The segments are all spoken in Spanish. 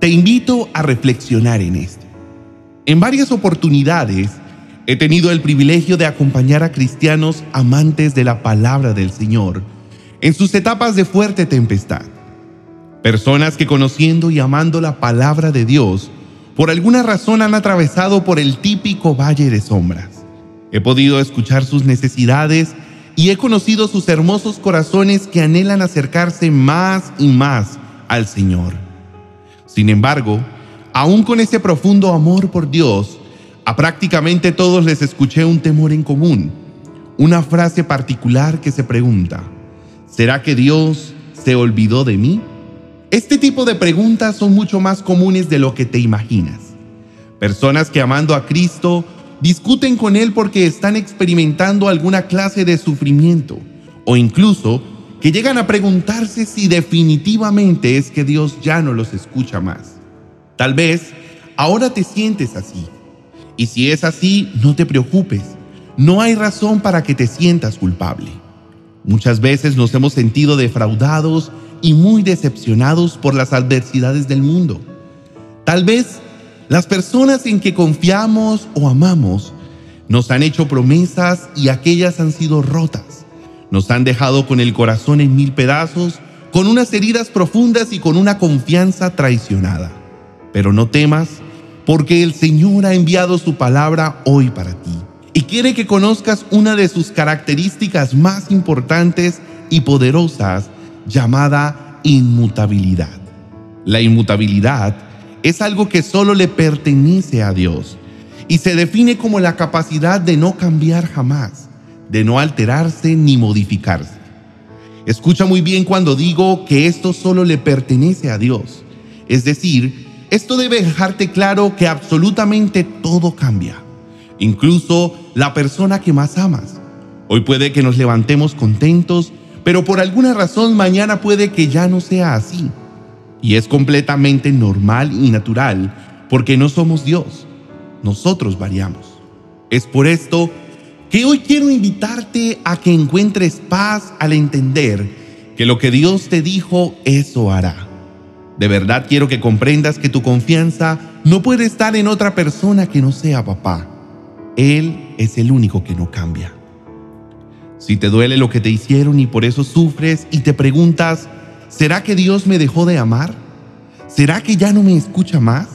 Te invito a reflexionar en esto. En varias oportunidades he tenido el privilegio de acompañar a cristianos amantes de la palabra del Señor en sus etapas de fuerte tempestad. Personas que conociendo y amando la palabra de Dios, por alguna razón han atravesado por el típico valle de sombras. He podido escuchar sus necesidades y he conocido sus hermosos corazones que anhelan acercarse más y más al Señor. Sin embargo, aún con ese profundo amor por Dios, a prácticamente todos les escuché un temor en común, una frase particular que se pregunta, ¿será que Dios se olvidó de mí? Este tipo de preguntas son mucho más comunes de lo que te imaginas. Personas que amando a Cristo discuten con Él porque están experimentando alguna clase de sufrimiento o incluso que llegan a preguntarse si definitivamente es que Dios ya no los escucha más. Tal vez ahora te sientes así. Y si es así, no te preocupes. No hay razón para que te sientas culpable. Muchas veces nos hemos sentido defraudados y muy decepcionados por las adversidades del mundo. Tal vez las personas en que confiamos o amamos nos han hecho promesas y aquellas han sido rotas nos han dejado con el corazón en mil pedazos, con unas heridas profundas y con una confianza traicionada. Pero no temas, porque el Señor ha enviado su palabra hoy para ti y quiere que conozcas una de sus características más importantes y poderosas llamada inmutabilidad. La inmutabilidad es algo que solo le pertenece a Dios y se define como la capacidad de no cambiar jamás de no alterarse ni modificarse. Escucha muy bien cuando digo que esto solo le pertenece a Dios. Es decir, esto debe dejarte claro que absolutamente todo cambia, incluso la persona que más amas. Hoy puede que nos levantemos contentos, pero por alguna razón mañana puede que ya no sea así. Y es completamente normal y natural, porque no somos Dios. Nosotros variamos. Es por esto que hoy quiero invitarte a que encuentres paz al entender que lo que Dios te dijo, eso hará. De verdad quiero que comprendas que tu confianza no puede estar en otra persona que no sea papá. Él es el único que no cambia. Si te duele lo que te hicieron y por eso sufres y te preguntas, ¿será que Dios me dejó de amar? ¿Será que ya no me escucha más?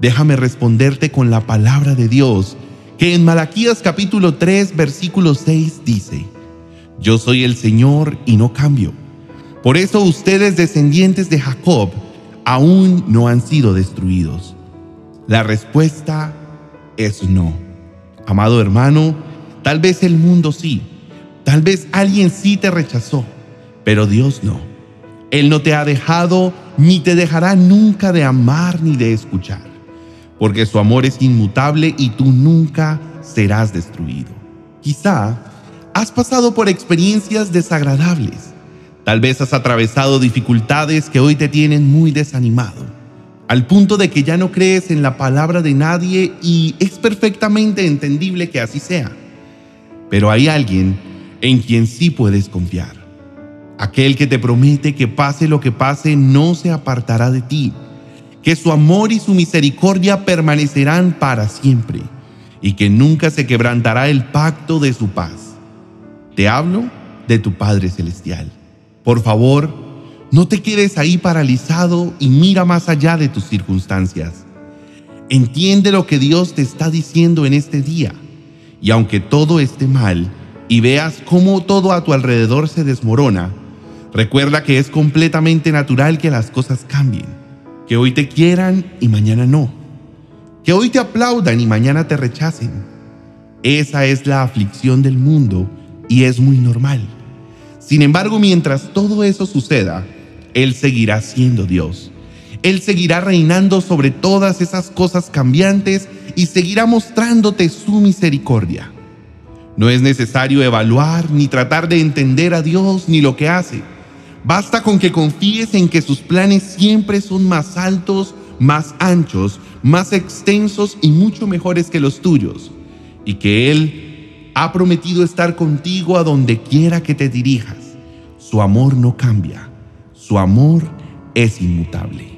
Déjame responderte con la palabra de Dios que en Malaquías capítulo 3 versículo 6 dice, Yo soy el Señor y no cambio. Por eso ustedes descendientes de Jacob aún no han sido destruidos. La respuesta es no. Amado hermano, tal vez el mundo sí, tal vez alguien sí te rechazó, pero Dios no. Él no te ha dejado ni te dejará nunca de amar ni de escuchar porque su amor es inmutable y tú nunca serás destruido. Quizá has pasado por experiencias desagradables. Tal vez has atravesado dificultades que hoy te tienen muy desanimado, al punto de que ya no crees en la palabra de nadie y es perfectamente entendible que así sea. Pero hay alguien en quien sí puedes confiar. Aquel que te promete que pase lo que pase no se apartará de ti que su amor y su misericordia permanecerán para siempre y que nunca se quebrantará el pacto de su paz. Te hablo de tu Padre Celestial. Por favor, no te quedes ahí paralizado y mira más allá de tus circunstancias. Entiende lo que Dios te está diciendo en este día. Y aunque todo esté mal y veas cómo todo a tu alrededor se desmorona, recuerda que es completamente natural que las cosas cambien que hoy te quieran y mañana no, que hoy te aplaudan y mañana te rechacen. Esa es la aflicción del mundo y es muy normal. Sin embargo, mientras todo eso suceda, Él seguirá siendo Dios. Él seguirá reinando sobre todas esas cosas cambiantes y seguirá mostrándote su misericordia. No es necesario evaluar ni tratar de entender a Dios ni lo que hace Basta con que confíes en que sus planes siempre son más altos, más anchos, más extensos y mucho mejores que los tuyos, y que Él ha prometido estar contigo a donde quiera que te dirijas. Su amor no cambia, su amor es inmutable.